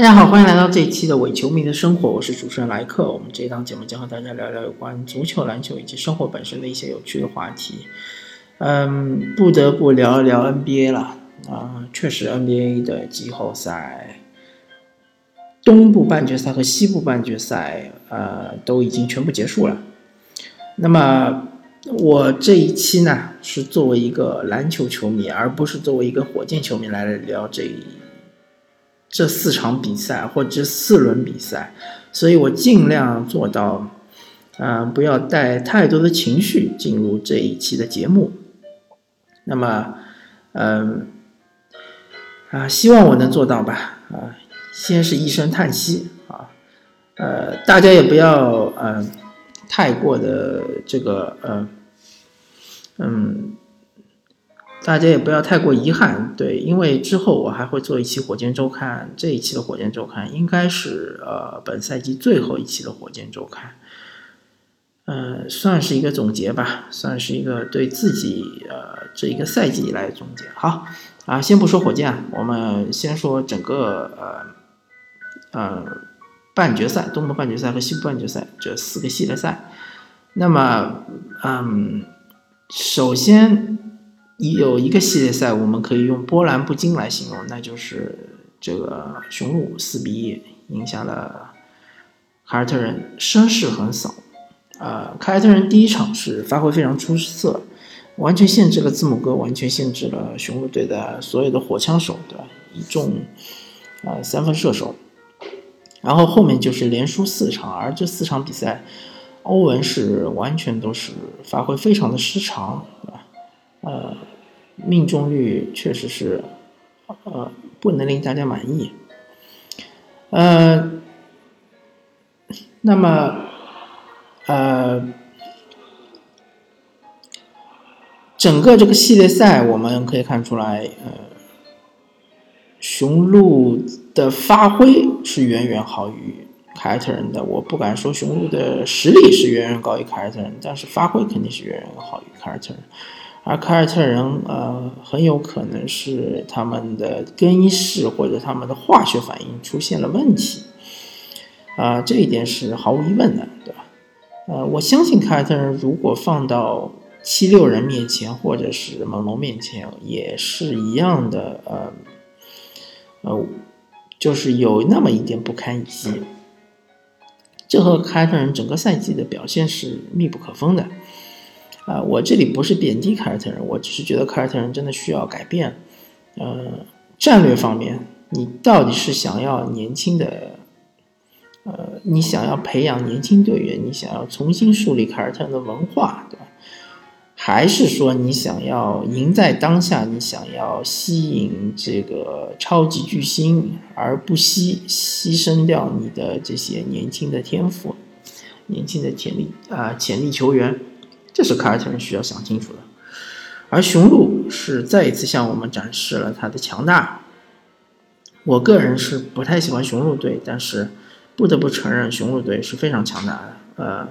大家好，欢迎来到这一期的伪球迷的生活，我是主持人莱克。我们这一档节目将和大家聊聊有关足球、篮球以及生活本身的一些有趣的话题。嗯，不得不聊一聊 NBA 了啊，确实 NBA 的季后赛，东部半决赛和西部半决赛，呃，都已经全部结束了。那么我这一期呢，是作为一个篮球球迷，而不是作为一个火箭球迷来聊这一。这四场比赛或者四轮比赛，所以我尽量做到，嗯，不要带太多的情绪进入这一期的节目。那么，嗯，啊，希望我能做到吧。啊，先是一声叹息啊，呃，大家也不要嗯太过的这个呃，嗯。大家也不要太过遗憾，对，因为之后我还会做一期火箭周刊，这一期的火箭周刊应该是呃本赛季最后一期的火箭周刊，呃，算是一个总结吧，算是一个对自己呃这一个赛季以来的总结。好，啊，先不说火箭，我们先说整个呃呃半决赛，东部半决赛和西部半决赛这四个系列赛。那么，嗯，首先。有一个系列赛，我们可以用波澜不惊来形容，那就是这个雄鹿四比一赢下了凯尔特人，声势横扫。啊，凯尔特人第一场是发挥非常出色，完全限制了字母哥，完全限制了雄鹿队的所有的火枪手，对吧？一众啊三分射手。然后后面就是连输四场，而这四场比赛，欧文是完全都是发挥非常的失常，对吧？呃。命中率确实是，呃，不能令大家满意。呃，那么，呃，整个这个系列赛我们可以看出来，呃，雄鹿的发挥是远远好于凯尔特人的。我不敢说雄鹿的实力是远远高于凯尔特人，但是发挥肯定是远远好于凯尔特人。而凯尔特人，呃，很有可能是他们的更衣室或者他们的化学反应出现了问题，啊，这一点是毫无疑问的，对吧？呃，我相信凯尔特人如果放到七六人面前或者是猛龙面前，也是一样的，呃，呃，就是有那么一点不堪一击，这和凯尔特人整个赛季的表现是密不可分的。啊，我这里不是贬低凯尔特人，我只是觉得凯尔特人真的需要改变。呃，战略方面，你到底是想要年轻的，呃，你想要培养年轻队员，你想要重新树立凯尔特人的文化，对吧？还是说你想要赢在当下，你想要吸引这个超级巨星，而不惜牺牲掉你的这些年轻的天赋、年轻的潜力啊潜力球员？这是凯尔特人需要想清楚的，而雄鹿是再一次向我们展示了他的强大。我个人是不太喜欢雄鹿队，但是不得不承认雄鹿队是非常强大的。呃，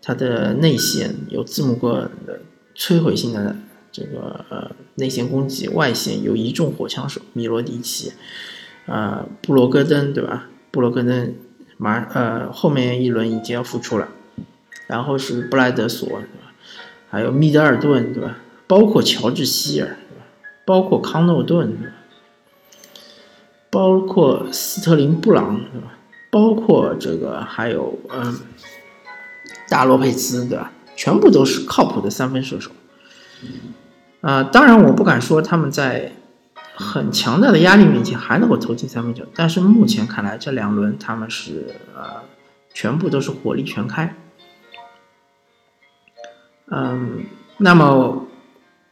他的内线有字母哥的摧毁性的这个呃内线攻击，外线有一众火枪手米罗迪奇，啊布罗戈登对吧？布罗戈登马呃后面一轮已经要复出了。然后是布莱德索，对吧？还有密德尔顿，对吧？包括乔治希尔，对吧？包括康诺顿，对吧？包括斯特林布朗，对吧？包括这个还有嗯，大洛佩兹，对吧？全部都是靠谱的三分射手。啊，当然我不敢说他们在很强大的压力面前还能够投进三分球，但是目前看来这两轮他们是呃，全部都是火力全开。嗯，那么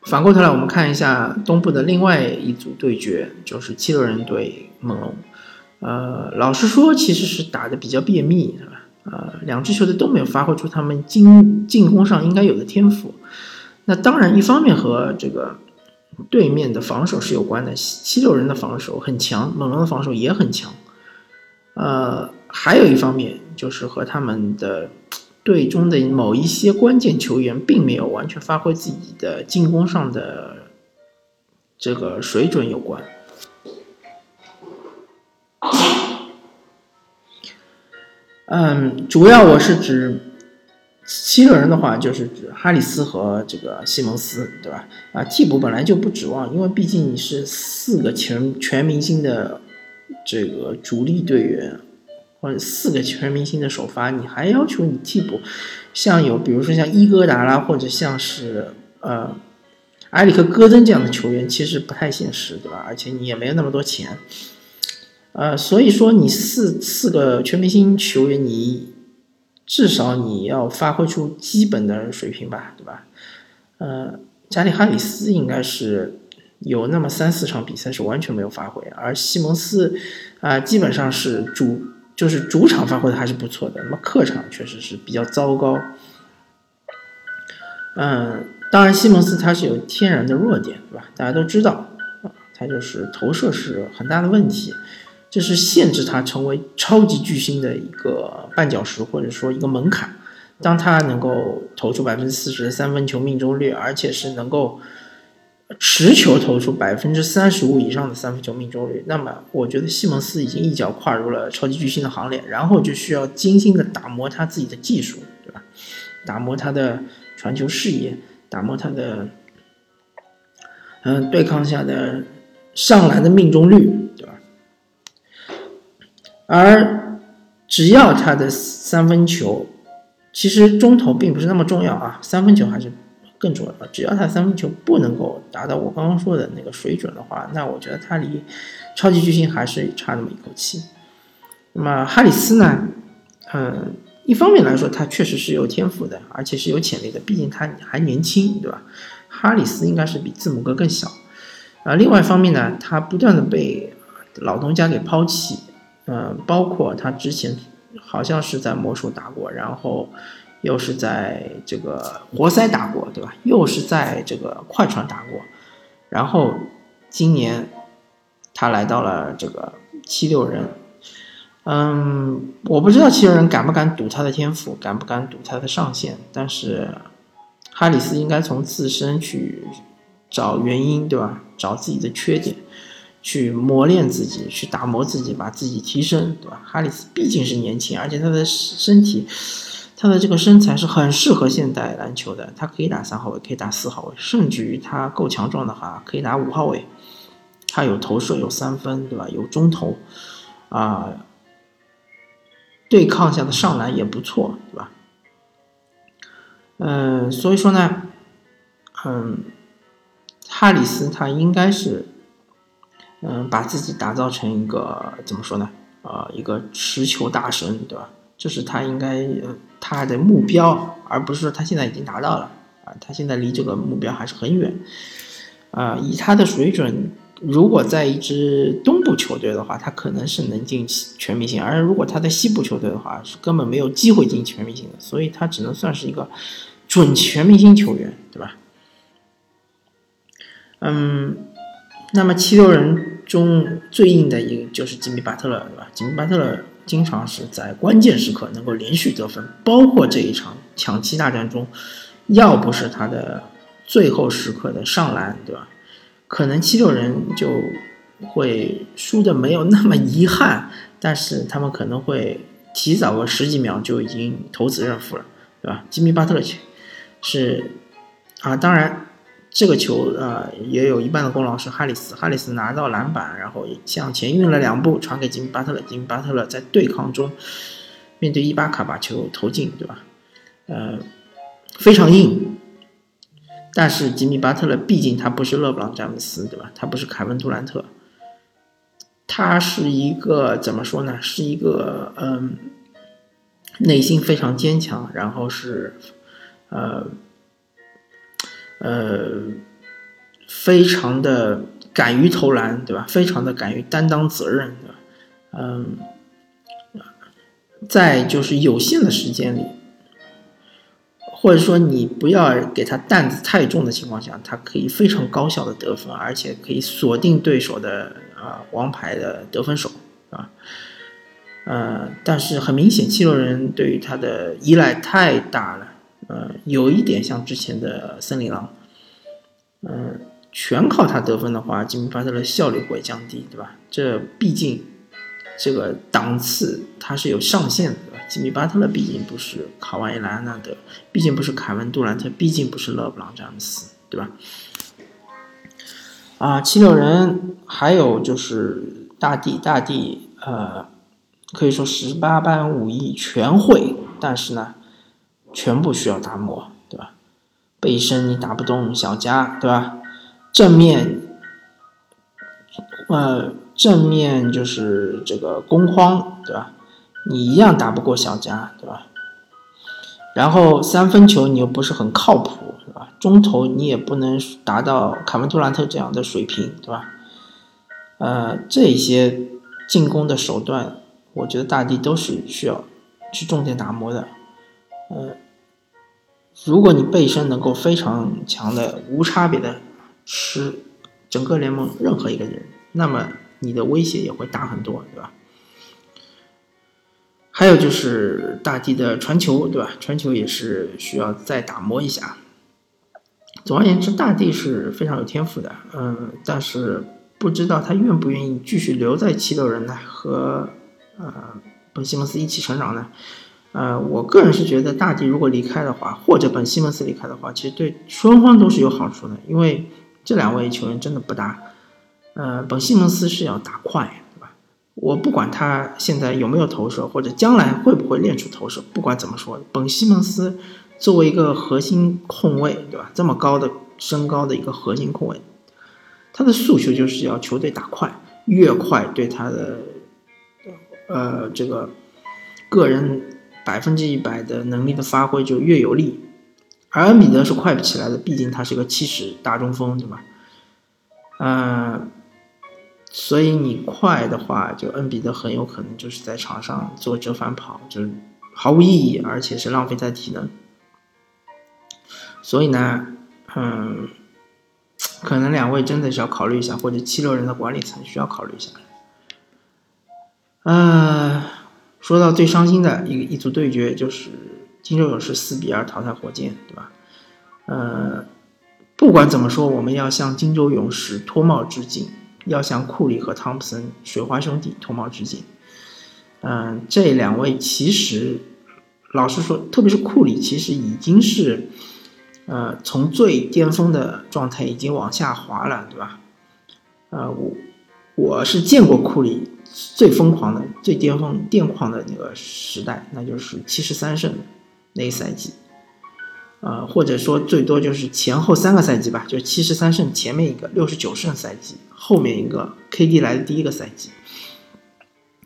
反过头来，我们看一下东部的另外一组对决，就是七六人对猛龙。呃，老实说，其实是打的比较便秘，是吧？呃，两支球队都没有发挥出他们进进攻上应该有的天赋。那当然，一方面和这个对面的防守是有关的，七六人的防守很强，猛龙的防守也很强。呃，还有一方面就是和他们的。队中的某一些关键球员并没有完全发挥自己的进攻上的这个水准有关。嗯，主要我是指七个人的话，就是指哈里斯和这个西蒙斯，对吧？啊，替补本来就不指望，因为毕竟你是四个全全明星的这个主力队员，或者四个全明星的首发，你还要求你替补，像有比如说像伊戈达拉，或者像是呃埃里克戈登这样的球员，其实不太现实，对吧？而且你也没有那么多钱，呃，所以说你四四个全明星球员，你。至少你要发挥出基本的水平吧，对吧？呃，加里哈里斯应该是有那么三四场比赛是完全没有发挥，而西蒙斯啊，基本上是主就是主场发挥的还是不错的，那么客场确实是比较糟糕。嗯，当然西蒙斯他是有天然的弱点，对吧？大家都知道啊，他就是投射是很大的问题。这是限制他成为超级巨星的一个绊脚石，或者说一个门槛。当他能够投出百分之四十的三分球命中率，而且是能够持球投出百分之三十五以上的三分球命中率，那么我觉得西蒙斯已经一脚跨入了超级巨星的行列。然后就需要精心的打磨他自己的技术，对吧？打磨他的传球视野，打磨他的嗯对抗下的上篮的命中率。对吧而只要他的三分球，其实中投并不是那么重要啊，三分球还是更重要。只要他三分球不能够达到我刚刚说的那个水准的话，那我觉得他离超级巨星还是差那么一口气。那么哈里斯呢？嗯，一方面来说，他确实是有天赋的，而且是有潜力的，毕竟他还年轻，对吧？哈里斯应该是比字母哥更小。啊，另外一方面呢，他不断的被老东家给抛弃。嗯，包括他之前好像是在魔术打过，然后又是在这个活塞打过，对吧？又是在这个快船打过，然后今年他来到了这个七六人。嗯，我不知道七六人敢不敢赌他的天赋，敢不敢赌他的上限，但是哈里斯应该从自身去找原因，对吧？找自己的缺点。去磨练自己，去打磨自己，把自己提升，对吧？哈里斯毕竟是年轻，而且他的身体，他的这个身材是很适合现代篮球的。他可以打三号位，可以打四号位，甚至于他够强壮的话，可以打五号位。他有投射，有三分，对吧？有中投，啊，对抗下的上篮也不错，对吧？嗯，所以说呢，嗯，哈里斯他应该是。嗯，把自己打造成一个怎么说呢？呃，一个持球大神，对吧？这是他应该他的目标，而不是说他现在已经达到了啊。他现在离这个目标还是很远啊。以他的水准，如果在一支东部球队的话，他可能是能进全明星；而如果他在西部球队的话，是根本没有机会进全明星的。所以他只能算是一个准全明星球员，对吧？嗯，那么七六人。中最硬的一个就是吉米巴特勒，对吧？吉米巴特勒经常是在关键时刻能够连续得分，包括这一场抢七大战中，要不是他的最后时刻的上篮，对吧？可能七六人就会输的没有那么遗憾，但是他们可能会提早个十几秒就已经投子认负了，对吧？吉米巴特勒是啊，当然。这个球呃也有一半的功劳是哈里斯，哈里斯拿到篮板，然后向前运了两步，传给吉米巴特勒，吉米巴特勒在对抗中面对伊巴卡把球投进，对吧？呃，非常硬。但是吉米巴特勒毕竟他不是勒布朗詹姆斯，对吧？他不是凯文杜兰特，他是一个怎么说呢？是一个嗯，内心非常坚强，然后是呃。呃，非常的敢于投篮，对吧？非常的敢于担当责任，嗯，在就是有限的时间里，或者说你不要给他担子太重的情况下，他可以非常高效的得分，而且可以锁定对手的啊王牌的得分手，啊，呃，但是很明显，七六人对于他的依赖太大了。呃，有一点像之前的森林狼，嗯，全靠他得分的话，吉米巴特勒效率会降低，对吧？这毕竟这个档次它是有上限的，吉米巴特勒毕竟不是卡瓦伊莱昂纳德，毕竟不是凯文杜兰特，毕竟不是勒布朗詹姆斯，对吧？啊，七六人还有就是大帝，大帝呃，可以说十八般武艺全会，但是呢，全部需要打磨，背身你打不动小加，对吧？正面，呃，正面就是这个攻框，对吧？你一样打不过小加，对吧？然后三分球你又不是很靠谱，对吧？中投你也不能达到凯文杜兰特这样的水平，对吧？呃，这些进攻的手段，我觉得大帝都是需要去重点打磨的。呃，如果你背身能够非常强的无差别的吃整个联盟任何一个人，那么你的威胁也会大很多，对吧？还有就是大地的传球，对吧？传球也是需要再打磨一下。总而言之，大地是非常有天赋的，嗯，但是不知道他愿不愿意继续留在七六人呢？和呃本西蒙斯一起成长呢？呃，我个人是觉得大帝如果离开的话，或者本西蒙斯离开的话，其实对双方都是有好处的，因为这两位球员真的不搭。呃，本西蒙斯是要打快。对吧我不管他现在有没有投射，或者将来会不会练出投射，不管怎么说，本西蒙斯作为一个核心控卫，对吧？这么高的身高的一个核心控卫，他的诉求就是要球队打快，越快对他的呃这个个人百分之一百的能力的发挥就越有利。而恩比德是快不起来的，毕竟他是个七十大中锋，对吧？嗯。所以你快的话，就恩比德很有可能就是在场上做折返跑，就是毫无意义，而且是浪费他体能。所以呢，嗯，可能两位真的是要考虑一下，或者七六人的管理层需要考虑一下。嗯，说到最伤心的一一组对决，就是金州勇士四比二淘汰火箭，对吧？呃，不管怎么说，我们要向金州勇士脱帽致敬。要向库里和汤普森水花兄弟脱帽致敬。嗯，这两位其实，老实说，特别是库里，其实已经是，呃，从最巅峰的状态已经往下滑了，对吧？呃，我我是见过库里最疯狂的、最巅峰癫狂的那个时代，那就是七十三胜那一赛季。呃，或者说最多就是前后三个赛季吧，就七十三胜前面一个，六十九胜赛季后面一个，KD 来的第一个赛季，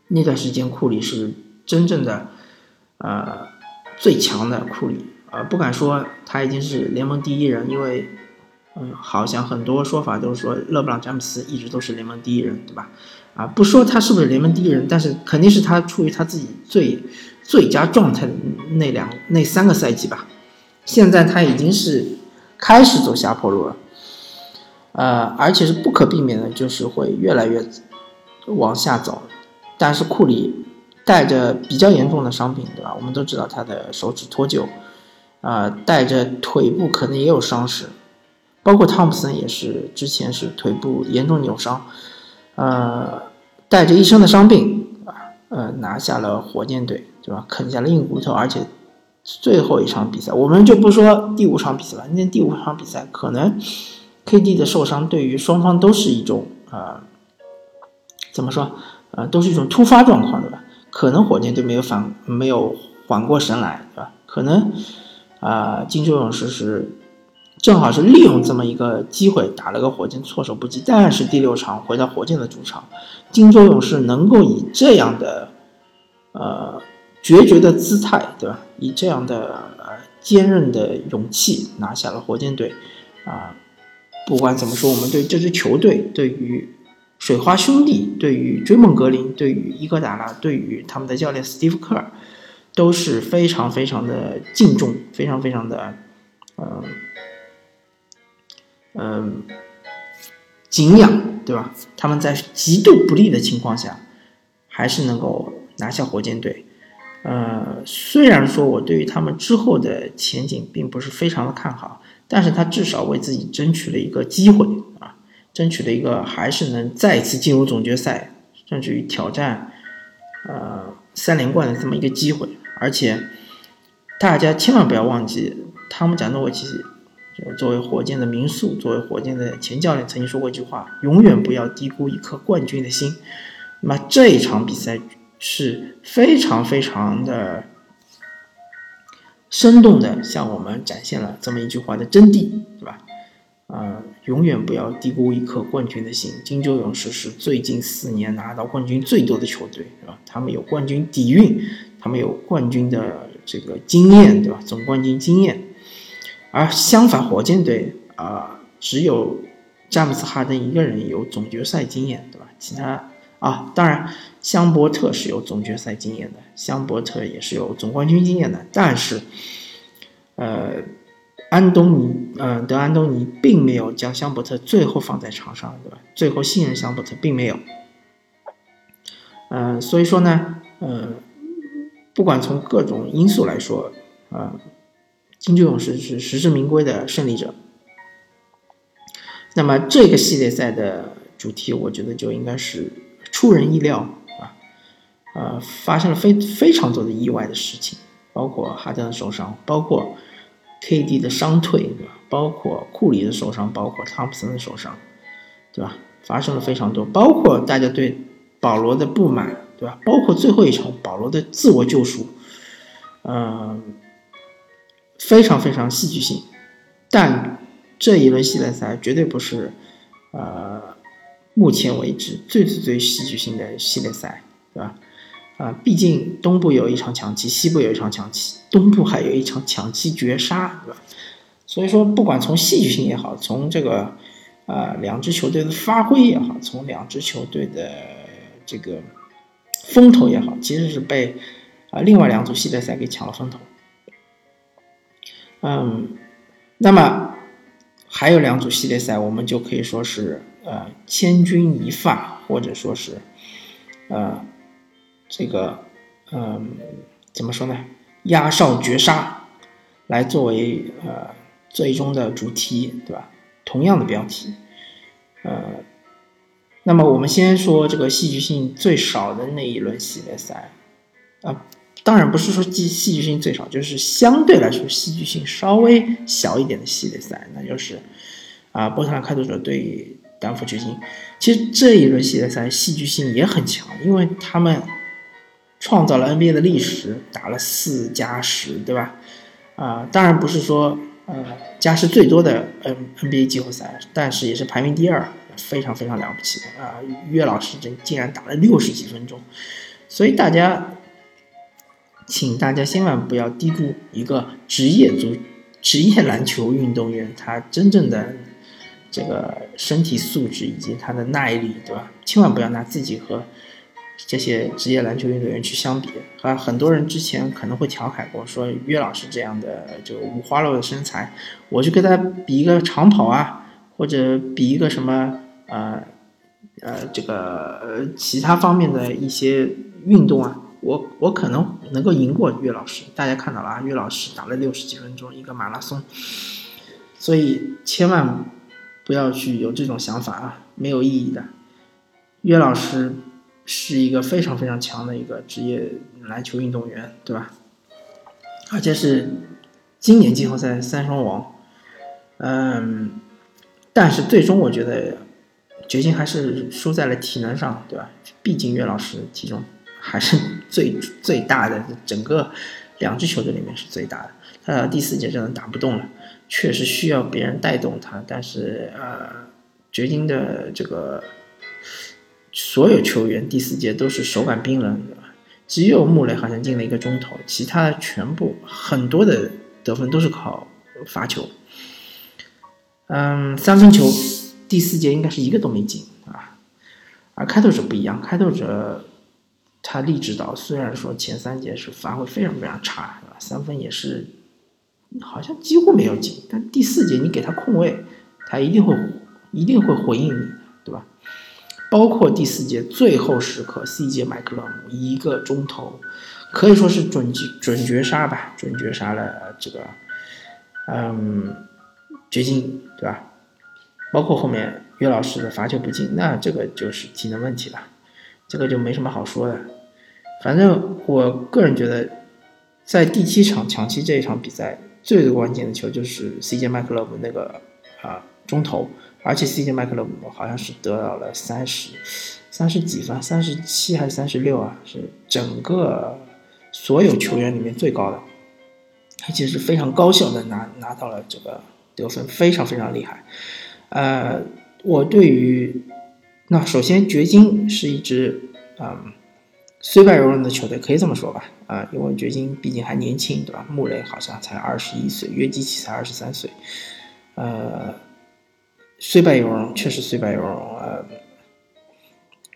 那段时间库里是真正的，呃，最强的库里，呃，不敢说他已经是联盟第一人，因为，嗯，好像很多说法都是说勒布朗詹姆斯一直都是联盟第一人，对吧？啊，不说他是不是联盟第一人，但是肯定是他处于他自己最最佳状态的那两那三个赛季吧。现在他已经是开始走下坡路了，呃，而且是不可避免的，就是会越来越往下走。但是库里带着比较严重的伤病，对吧？我们都知道他的手指脱臼，啊，带着腿部可能也有伤势，包括汤普森也是之前是腿部严重扭伤，呃，带着一身的伤病啊，呃，拿下了火箭队，对吧？啃下了硬骨头，而且。最后一场比赛，我们就不说第五场比赛了。那第五场比赛，可能 KD 的受伤对于双方都是一种啊，怎么说？呃，都是一种突发状况，对吧？可能火箭队没有反，没有缓过神来，对吧？可能啊，金州勇士是正好是利用这么一个机会打了个火箭措手不及。但是第六场回到火箭的主场，金州勇士能够以这样的呃。决绝的姿态，对吧？以这样的呃坚韧的勇气拿下了火箭队，啊，不管怎么说，我们对这支球队，对于水花兄弟，对于追梦格林，对于伊戈达拉，对于他们的教练斯蒂夫科尔，都是非常非常的敬重，非常非常的，嗯景仰，对吧？他们在极度不利的情况下，还是能够拿下火箭队。呃，虽然说我对于他们之后的前景并不是非常的看好，但是他至少为自己争取了一个机会啊，争取了一个还是能再次进入总决赛，甚至于挑战呃三连冠的这么一个机会。而且大家千万不要忘记，汤姆贾诺维奇作为火箭的名宿，作为火箭的前教练，曾经说过一句话：永远不要低估一颗冠军的心。那么这一场比赛是非常非常的。生动的向我们展现了这么一句话的真谛，对吧？啊，永远不要低估一颗冠军的心。金州勇士是最近四年拿到冠军最多的球队，对吧？他们有冠军底蕴，他们有冠军的这个经验，对吧？总冠军经验。而相反，火箭队啊，只有詹姆斯哈登一个人有总决赛经验，对吧？其他。啊，当然，香伯特是有总决赛经验的，香伯特也是有总冠军经验的。但是，呃，安东尼，嗯，德安东尼并没有将香伯特最后放在场上，对吧？最后信任香伯特并没有。嗯，所以说呢，嗯，不管从各种因素来说，啊，金州勇士是实至名归的胜利者。那么这个系列赛的主题，我觉得就应该是。出人意料啊，呃，发生了非非常多的意外的事情，包括哈登的受伤，包括 KD 的伤退，对吧？包括库里的受伤，包括汤普森的受伤，对吧？发生了非常多，包括大家对保罗的不满，对吧？包括最后一场保罗的自我救赎，嗯，非常非常戏剧性。但这一轮系列赛绝对不是，呃。目前为止最最最戏剧性的系列赛，对吧？啊，毕竟东部有一场抢七，西部有一场抢七，东部还有一场抢七绝杀，对吧？所以说，不管从戏剧性也好，从这个呃两支球队的发挥也好，从两支球队的这个风头也好，其实是被啊另外两组系列赛给抢了风头。嗯，那么还有两组系列赛，我们就可以说是。呃，千钧一发，或者说是，呃，这个，嗯，怎么说呢？压哨绝杀，来作为呃最终的主题，对吧？同样的标题，呃，那么我们先说这个戏剧性最少的那一轮系列赛，啊，当然不是说戏戏剧性最少，就是相对来说戏剧性稍微小一点的系列赛，那就是啊，波特兰开拓者对。丹佛掘金，其实这一轮系列赛戏剧性也很强，因为他们创造了 NBA 的历史，打了四加十，对吧？啊，当然不是说呃加时最多的 N NBA 季后赛，但是也是排名第二，非常非常了不起啊！岳老师这竟然打了六十几分钟，所以大家，请大家千万不要低估一个职业足职业篮球运动员他真正的。这个身体素质以及他的耐力，对吧？千万不要拿自己和这些职业篮球运动员去相比啊！很多人之前可能会调侃过，说岳老师这样的就五花肉的身材，我去跟他比一个长跑啊，或者比一个什么呃呃这个呃其他方面的一些运动啊，我我可能能够赢过岳老师。大家看到了啊，岳老师打了六十几分钟一个马拉松，所以千万。不要去有这种想法啊，没有意义的。岳老师是一个非常非常强的一个职业篮球运动员，对吧？而且是今年季后赛三双王。嗯，但是最终我觉得掘金还是输在了体能上，对吧？毕竟岳老师体重还是最最大的，整个两支球队里面是最大的。他到第四节真的打不动了。确实需要别人带动他，但是呃，掘金的这个所有球员第四节都是手感冰冷，只有穆雷好像进了一个中投，其他的全部很多的得分都是靠罚球。嗯，三分球第四节应该是一个都没进啊，而开拓者不一样，开拓者他立指导虽然说前三节是发挥非常非常差，三分也是。好像几乎没有进，但第四节你给他空位，他一定会一定会回应你，对吧？包括第四节最后时刻，CJ 麦克勒姆一个钟头，可以说是准准绝杀吧，准绝杀了这个，嗯，掘金，对吧？包括后面岳老师的罚球不进，那这个就是体能问题了，这个就没什么好说的。反正我个人觉得。在第七场抢七这一场比赛，最最关键的球就是 CJ 麦克勒姆那个啊中投，而且 CJ 麦克勒姆好像是得到了三十三十几分，三十七还是三十六啊？是整个所有球员里面最高的，而且是非常高效的拿拿到了这个得分，非常非常厉害。呃，我对于那首先掘金是一支嗯。虽败犹荣的球队可以这么说吧，啊，因为掘金毕竟还年轻，对吧？穆雷好像才二十一岁，约基奇才二十三岁，呃，虽败犹荣，确实虽败犹荣。呃，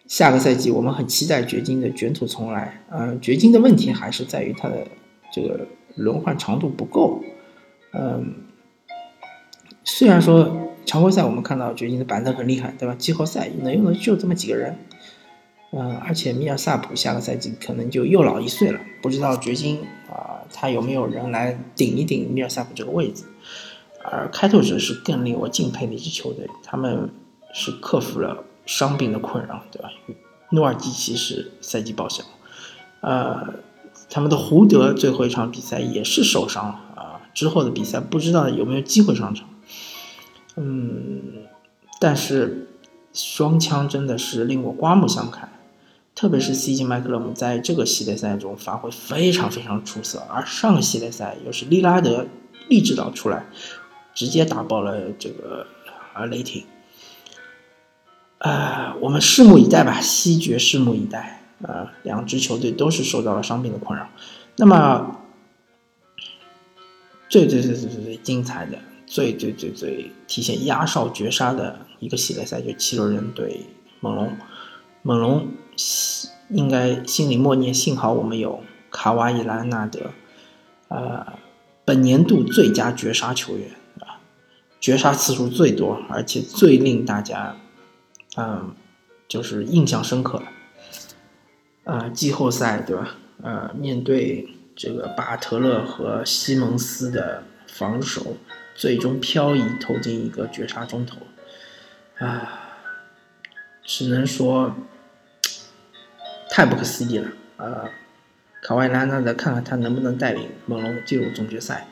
下个赛季我们很期待掘金的卷土重来。呃，掘金的问题还是在于他的这个轮换长度不够。嗯，虽然说常规赛我们看到掘金的板凳很厉害，对吧？季后赛能用的就这么几个人。嗯，而且米尔萨普下个赛季可能就又老一岁了，不知道掘金啊，他有没有人来顶一顶米尔萨普这个位置？而开拓者是更令我敬佩的一支球队，他们是克服了伤病的困扰，对吧？诺尔基奇是赛季报销，呃，他们的胡德最后一场比赛也是受伤了啊，之后的比赛不知道有没有机会上场。嗯，但是双枪真的是令我刮目相看。特别是 CJ 麦克勒姆在这个系列赛中发挥非常非常出色，而上个系列赛又是利拉德利指导出来，直接打爆了这个啊雷霆。啊，我们拭目以待吧，西决拭目以待。啊，两支球队都是受到了伤病的困扰。那么，最最最最最最精彩的、最最最最体现压哨绝杀的一个系列赛，就七六人对猛龙。猛龙应该心里默念：幸好我们有卡瓦伊·兰纳德，呃，本年度最佳绝杀球员啊，绝杀次数最多，而且最令大家，嗯，就是印象深刻。呃，季后赛对吧？呃，面对这个巴特勒和西蒙斯的防守，最终漂移投进一个绝杀中投，啊，只能说。太不可思议了，呃，卡瓦伊·兰纳德看看他能不能带领猛龙进入总决赛，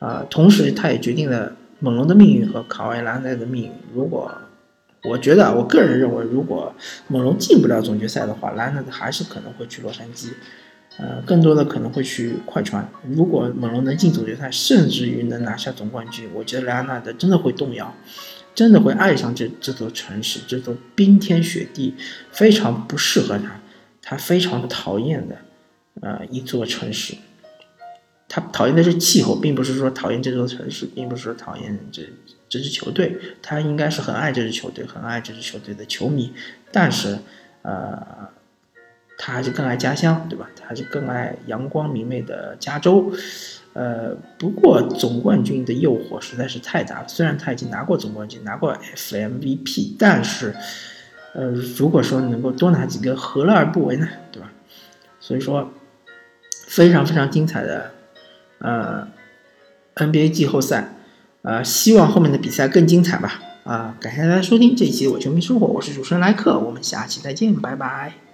啊，同时他也决定了猛龙的命运和卡瓦伊·兰纳德的命运。如果我觉得，我个人认为，如果猛龙进不了总决赛的话，拉纳德还是可能会去洛杉矶，呃，更多的可能会去快船。如果猛龙能进总决赛，甚至于能拿下总冠军，我觉得拉纳德真的会动摇，真的会爱上这这座城市，这座冰天雪地非常不适合他。他非常讨厌的，呃，一座城市。他讨厌的是气候，并不是说讨厌这座城市，并不是说讨厌这这支球队。他应该是很爱这支球队，很爱这支球队的球迷。但是，呃，他还是更爱家乡，对吧？他还是更爱阳光明媚的加州。呃，不过总冠军的诱惑实在是太大了。虽然他已经拿过总冠军，拿过 FMVP，但是。呃，如果说能够多拿几个，何乐而不为呢？对吧？所以说，非常非常精彩的，呃，NBA 季后赛，呃，希望后面的比赛更精彩吧。啊，感谢大家收听这一期《我球迷生活》，我是主持人莱克，我们下期再见，拜拜。